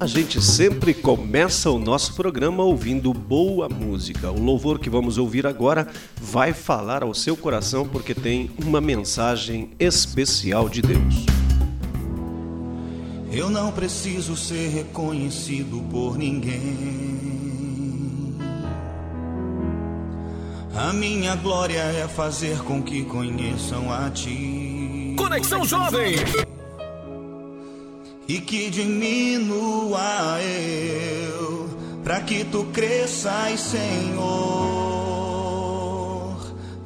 A gente sempre começa o nosso programa ouvindo boa música. O louvor que vamos ouvir agora vai falar ao seu coração porque tem uma mensagem especial de Deus. Eu não preciso ser reconhecido por ninguém. A minha glória é fazer com que conheçam a ti. Conexão Jovem! E que diminua eu, para que tu cresças, Senhor,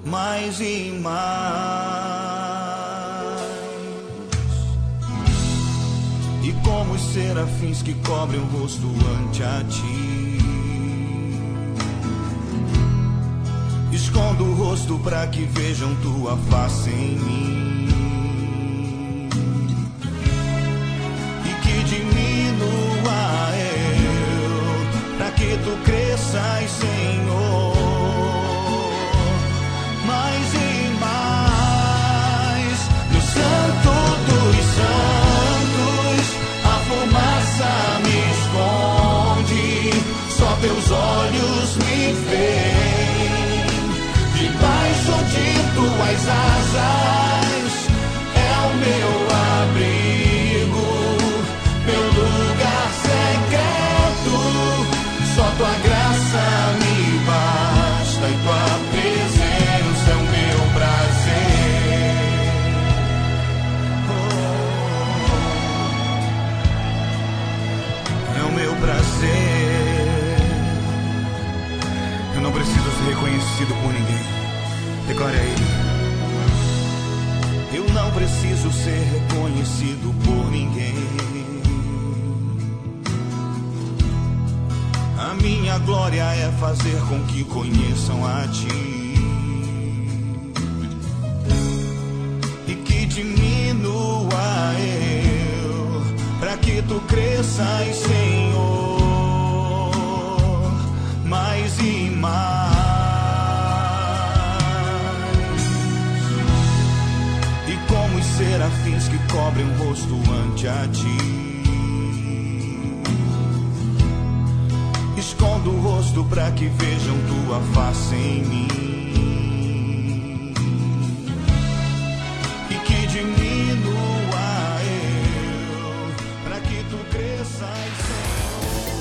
mais e mais. como os serafins que cobrem o rosto ante a ti. Escondo o rosto para que vejam tua face em mim. Olhos me veem. Debaixo de tuas asas Declare aí. Eu não preciso ser reconhecido por ninguém. A minha glória é fazer com que conheçam a ti. E que diminua eu, para que tu cresças, Senhor, cobrem o rosto ante a ti. Escondo o rosto para que vejam tua face em mim.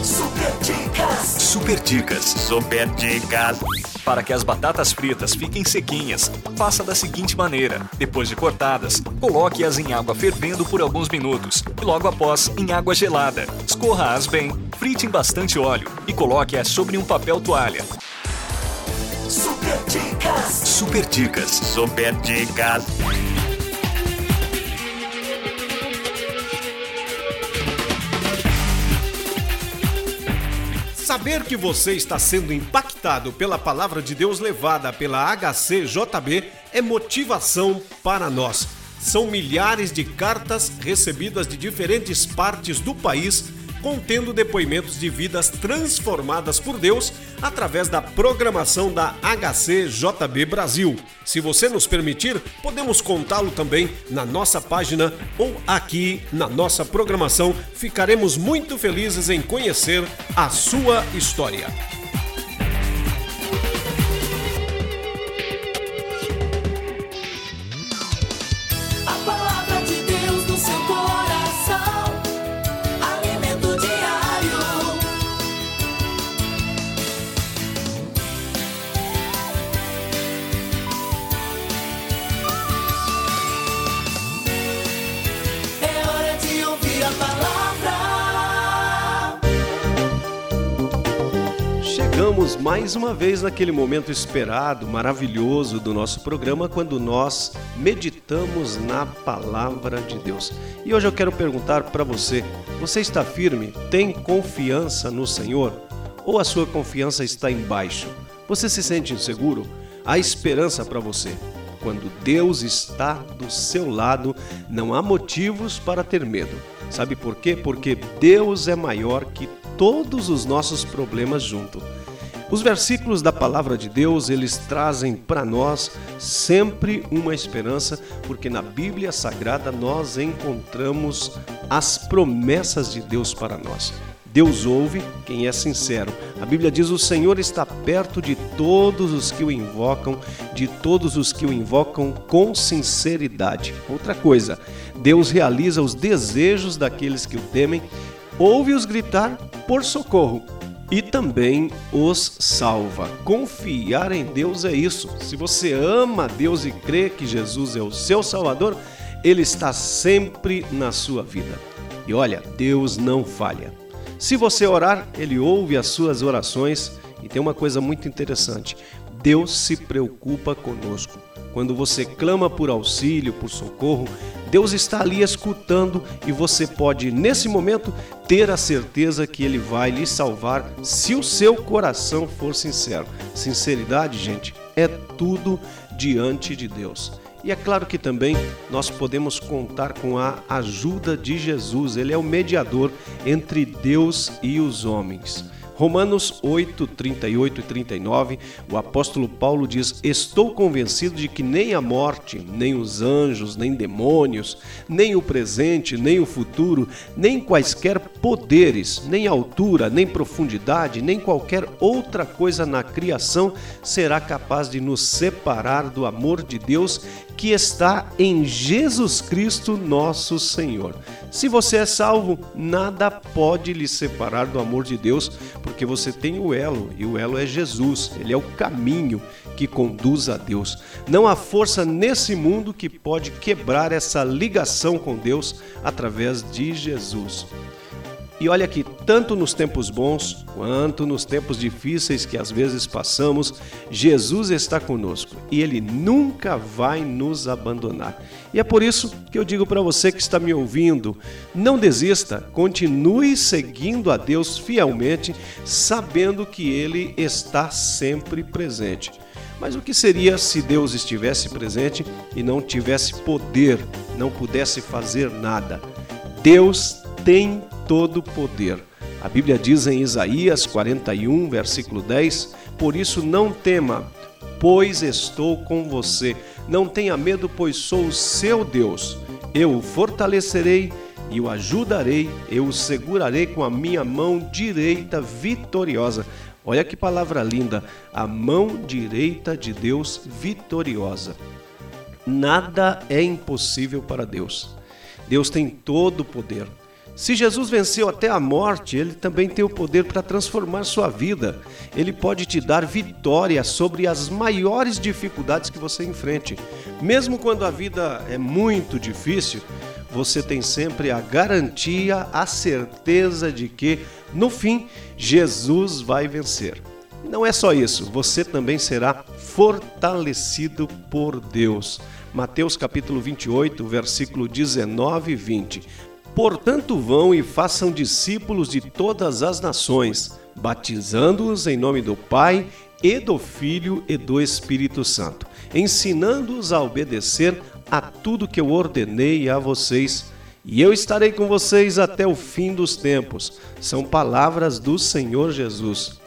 Super Dicas. Super Dicas. Super Dicas. Para que as batatas fritas fiquem sequinhas, faça da seguinte maneira: depois de cortadas, coloque-as em água fervendo por alguns minutos e logo após em água gelada. Escorra-as bem, frite em bastante óleo e coloque-as sobre um papel toalha. Super Dicas. Super Dicas. Super Dicas. Saber que você está sendo impactado pela palavra de Deus levada pela HCJB é motivação para nós. São milhares de cartas recebidas de diferentes partes do país contendo depoimentos de vidas transformadas por Deus através da programação da HCJB Brasil. Se você nos permitir, podemos contá-lo também na nossa página ou aqui na nossa programação. Ficaremos muito felizes em conhecer a sua história. Mais uma vez naquele momento esperado, maravilhoso do nosso programa, quando nós meditamos na palavra de Deus. E hoje eu quero perguntar para você: você está firme? Tem confiança no Senhor? Ou a sua confiança está embaixo? Você se sente inseguro? Há esperança para você. Quando Deus está do seu lado, não há motivos para ter medo. Sabe por quê? Porque Deus é maior que todos os nossos problemas juntos. Os versículos da palavra de Deus, eles trazem para nós sempre uma esperança, porque na Bíblia Sagrada nós encontramos as promessas de Deus para nós. Deus ouve quem é sincero. A Bíblia diz: O Senhor está perto de todos os que o invocam, de todos os que o invocam com sinceridade. Outra coisa, Deus realiza os desejos daqueles que o temem, ouve-os gritar por socorro e também os salva. Confiar em Deus é isso. Se você ama Deus e crê que Jesus é o seu Salvador, Ele está sempre na sua vida. E olha, Deus não falha. Se você orar, ele ouve as suas orações e tem uma coisa muito interessante: Deus se preocupa conosco. Quando você clama por auxílio, por socorro, Deus está ali escutando e você pode, nesse momento, ter a certeza que Ele vai lhe salvar se o seu coração for sincero. Sinceridade, gente, é tudo diante de Deus. E é claro que também nós podemos contar com a ajuda de Jesus, ele é o mediador entre Deus e os homens. Romanos 8, 38 e 39, o apóstolo Paulo diz: Estou convencido de que nem a morte, nem os anjos, nem demônios, nem o presente, nem o futuro, nem quaisquer poderes, nem altura, nem profundidade, nem qualquer outra coisa na criação será capaz de nos separar do amor de Deus que está em Jesus Cristo, nosso Senhor. Se você é salvo, nada pode lhe separar do amor de Deus, porque você tem o elo, e o elo é Jesus, ele é o caminho que conduz a Deus. Não há força nesse mundo que pode quebrar essa ligação com Deus através de Jesus. E olha que tanto nos tempos bons quanto nos tempos difíceis que às vezes passamos, Jesus está conosco e ele nunca vai nos abandonar. E é por isso que eu digo para você que está me ouvindo, não desista, continue seguindo a Deus fielmente, sabendo que ele está sempre presente. Mas o que seria se Deus estivesse presente e não tivesse poder, não pudesse fazer nada? Deus tem todo poder. A Bíblia diz em Isaías 41, versículo 10: Por isso não tema, pois estou com você. Não tenha medo, pois sou o seu Deus. Eu o fortalecerei e o ajudarei, eu o segurarei com a minha mão direita vitoriosa. Olha que palavra linda, a mão direita de Deus vitoriosa. Nada é impossível para Deus. Deus tem todo o poder. Se Jesus venceu até a morte, ele também tem o poder para transformar sua vida. Ele pode te dar vitória sobre as maiores dificuldades que você enfrente. Mesmo quando a vida é muito difícil, você tem sempre a garantia, a certeza de que, no fim, Jesus vai vencer. Não é só isso, você também será fortalecido por Deus. Mateus capítulo 28, versículo 19 e 20. Portanto, vão e façam discípulos de todas as nações, batizando-os em nome do Pai e do Filho e do Espírito Santo, ensinando-os a obedecer a tudo que eu ordenei a vocês. E eu estarei com vocês até o fim dos tempos. São palavras do Senhor Jesus.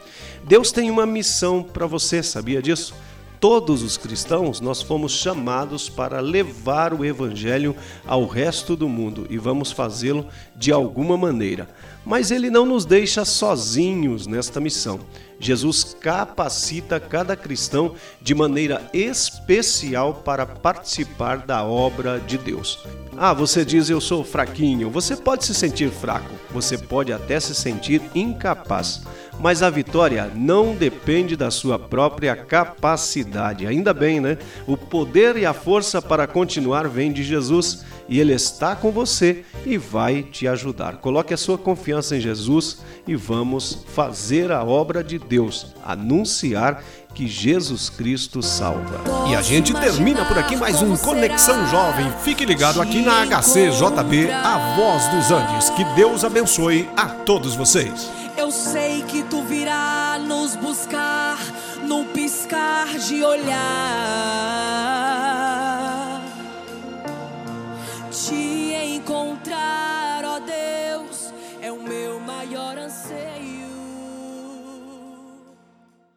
Deus tem uma missão para você, sabia disso? Todos os cristãos, nós fomos chamados para levar o Evangelho ao resto do mundo e vamos fazê-lo de alguma maneira. Mas ele não nos deixa sozinhos nesta missão. Jesus capacita cada cristão de maneira especial para participar da obra de Deus. Ah, você diz eu sou fraquinho. Você pode se sentir fraco, você pode até se sentir incapaz mas a vitória não depende da sua própria capacidade. Ainda bem, né? O poder e a força para continuar vem de Jesus e Ele está com você e vai te ajudar. Coloque a sua confiança em Jesus e vamos fazer a obra de Deus, anunciar que Jesus Cristo salva. E a gente termina por aqui mais um Conexão Jovem. Fique ligado aqui na HCJB, a voz dos Andes. Que Deus abençoe a todos vocês. Eu sei que tu virá nos buscar num piscar de olhar. Te